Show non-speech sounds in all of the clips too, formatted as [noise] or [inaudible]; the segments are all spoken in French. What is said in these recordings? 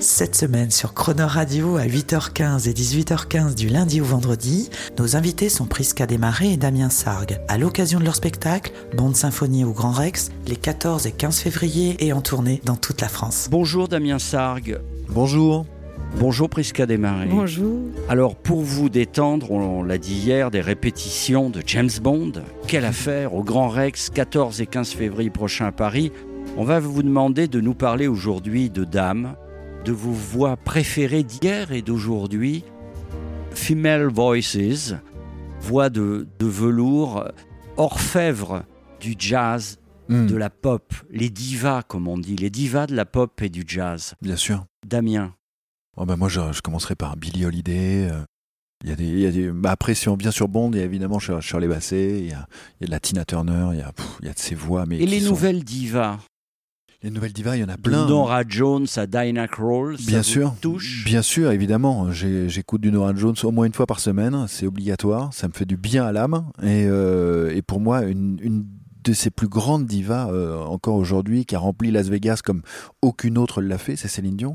Cette semaine sur Croner Radio à 8h15 et 18h15 du lundi au vendredi, nos invités sont Prisca Desmarais et Damien Sargue. À l'occasion de leur spectacle, Bande Symphonie au Grand Rex, les 14 et 15 février et en tournée dans toute la France. Bonjour Damien Sargue. Bonjour. Bonjour Prisca Desmarais. Bonjour. Alors pour vous détendre, on l'a dit hier, des répétitions de James Bond. Quelle affaire au Grand Rex, 14 et 15 février prochain à Paris. On va vous demander de nous parler aujourd'hui de dames, de vos voix préférées d'hier et d'aujourd'hui. Female Voices, voix de, de velours, orfèvre du jazz, Hmm, de la pop, les divas comme on dit, les divas de la pop et du jazz. Bien sûr. Damien. Oh, bah, moi, je, je commencerai par Billie Holiday. euh, Il y a des, il y a des- bah, après, si on vient sur Bond, il y a évidemment Shir- Shirley Bassey, il y a, il y a de la Tina Turner, il y a, pff, il y a de ces voix. Mais Et les sont- nouvelles divas Les nouvelles divas, il y en a de plein. Nora Jones à Dinah Krall, ça Bien vous sûr. touche Bien sûr, évidemment. J'écoute du Nora Jones au moins une fois par semaine. C'est obligatoire. Ça me fait du bien à l'âme. Et, euh, et pour moi, une, une de ses plus grandes divas euh, encore aujourd'hui, qui a rempli Las Vegas comme aucune autre l'a fait, c'est Céline Dion.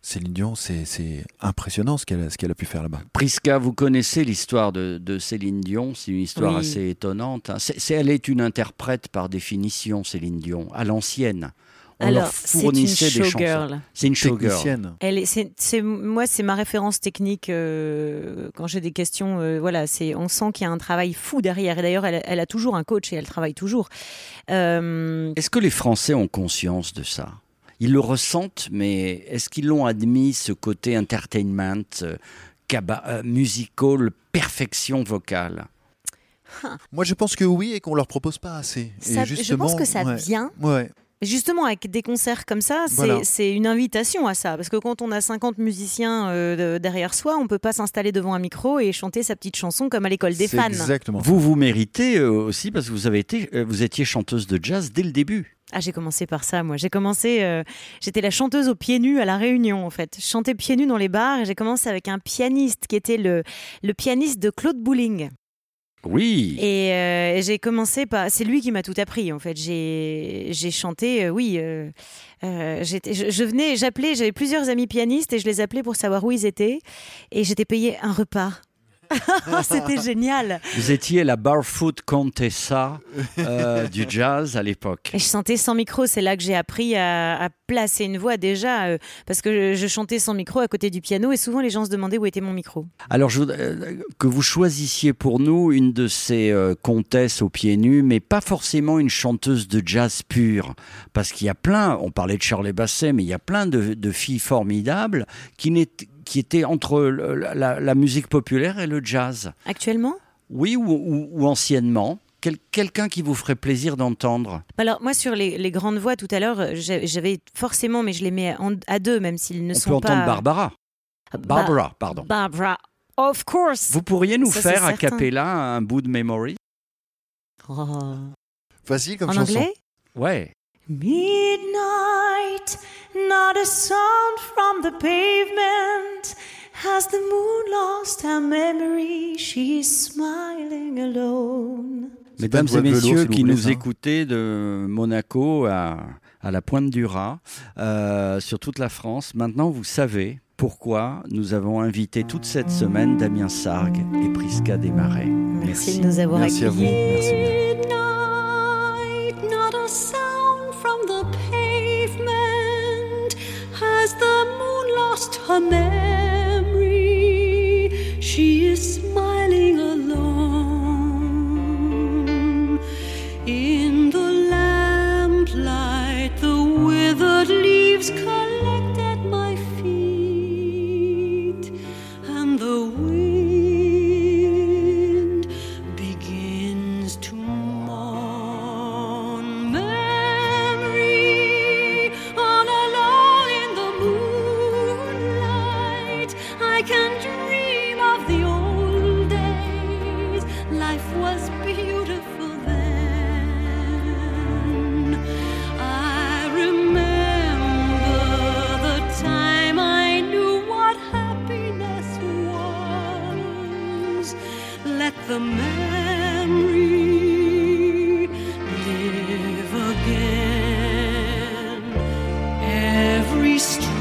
Céline Dion, c'est impressionnant ce qu'elle a, pu faire là-bas. Prisca, vous connaissez l'histoire de, de Céline Dion, c'est une histoire Oui. assez étonnante. hein. Elle est une interprète par définition, Céline Dion, à l'ancienne. On leur Alors, c'est une fournissait des chansons. showgirl. C'est une showgirl. Elle est, c'est, c'est- moi, c'est ma référence technique euh, quand j'ai des questions. euh, voilà, c'est, on sent qu'il y a un travail fou derrière. Et d'ailleurs, elle, elle a toujours un coach et elle travaille toujours. Euh, Est-ce que les Français ont conscience de ça? Ils le ressentent, mais est-ce qu'ils l'ont admis, ce côté entertainment, euh, caba- euh, musical, perfection vocale? Moi, je pense que oui et qu'on leur propose pas assez. Et ça- je justement, pense que ça ouais. vient. Ouais. Justement, avec des concerts comme ça, c'est, Voilà. une invitation à ça. Parce que quand on a 50 musiciens euh, de- derrière soi, on peut pas s'installer devant un micro et chanter sa petite chanson comme à l'école des fans. Exactement. Vous vous méritez euh, aussi parce que vous avez été, euh, vous étiez chanteuse de jazz dès le début. Ah, j'ai commencé par ça, moi. J'ai commencé, euh, j'étais la chanteuse aux pieds nus à la Réunion, en fait. Je chantais pieds nus dans les bars et j'ai commencé avec un pianiste qui était le, le pianiste de Claude Bouling. Oui. Et euh, j'ai commencé par, c'est lui qui m'a tout appris, en fait. J'ai, chanté, euh, oui. euh, je, je venais, j'appelais, j'avais plusieurs amis pianistes et je les appelais pour savoir où ils étaient. Et j'étais payée un repas. [laughs] C'était génial. Vous étiez la Barfoot Contessa euh, du jazz à l'époque. Et je chantais sans micro, c'est là que j'ai appris à, à placer une voix déjà, euh, parce que je, je chantais sans micro à côté du piano et souvent les gens se demandaient où était mon micro. Alors, je voudrais euh, que vous choisissiez pour nous une de ces euh, comtesses aux pieds nus, mais pas forcément une chanteuse de jazz pure. Parce qu'il y a plein, on parlait de Shirley Basset, mais il y a plein de, de filles formidables qui, n'étaient- qui étaient entre le- la, la musique populaire et le jazz. Actuellement? Oui, ou, ou- ou anciennement. Quel- Quelqu'un qui vous ferait plaisir d'entendre? Alors moi sur les, les grandes voix tout à l'heure, euh, j'a- j'avais forcément, mais je les mets en- à deux, même s'ils ne On sont peut entendre pas. Barbara. Ba- Barbara, pardon. Barbara, of course. Vous pourriez nous Ça, faire a certain. cappella un bout de memory? Oh. Facile comme En chanson. anglais? Ouais. Midnight, not a sound from the pavement. Has the moon lost her memory? She's smiling alone. C'est pas Mesdames et velours, messieurs qui nous écoutez de Monaco à, à la pointe du Raz, euh, sur toute la France, maintenant vous savez pourquoi nous avons invité toute cette semaine Damien Sargue et Prisca Desmarais. Merci, de nous avoir Merci à vous. accueillis. Merci her memory? She is smiling alone. In the lamplight, the withered leaves collect street.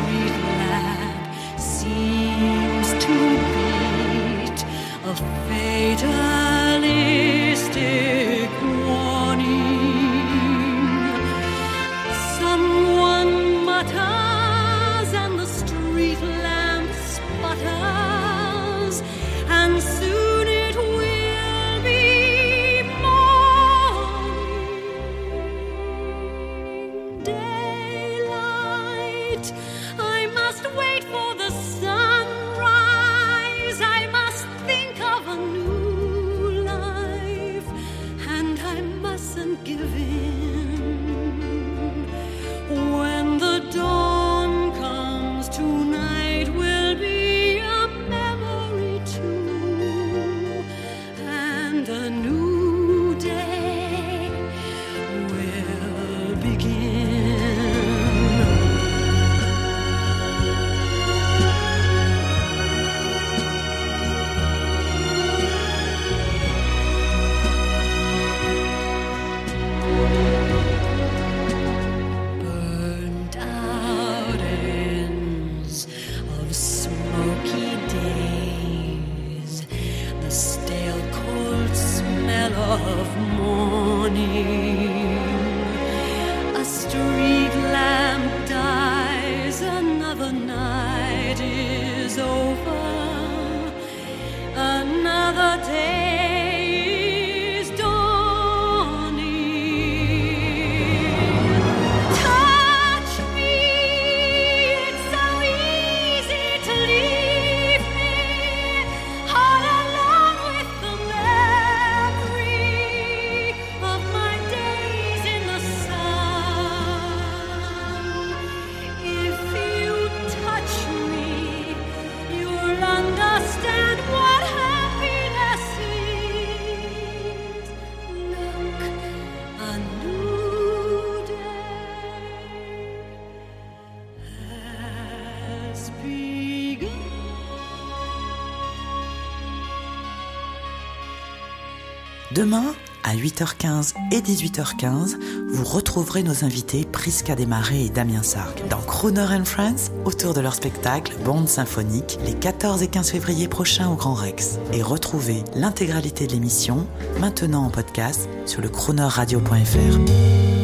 Demain, à 8h15 et 18h15, vous retrouverez nos invités Prisca Desmarais et Damien Sargue dans Crooner and Friends autour de leur spectacle Bande symphonique les 14 et 15 février prochains au Grand Rex. Et retrouvez l'intégralité de l'émission maintenant en podcast sur le croonerradio.fr.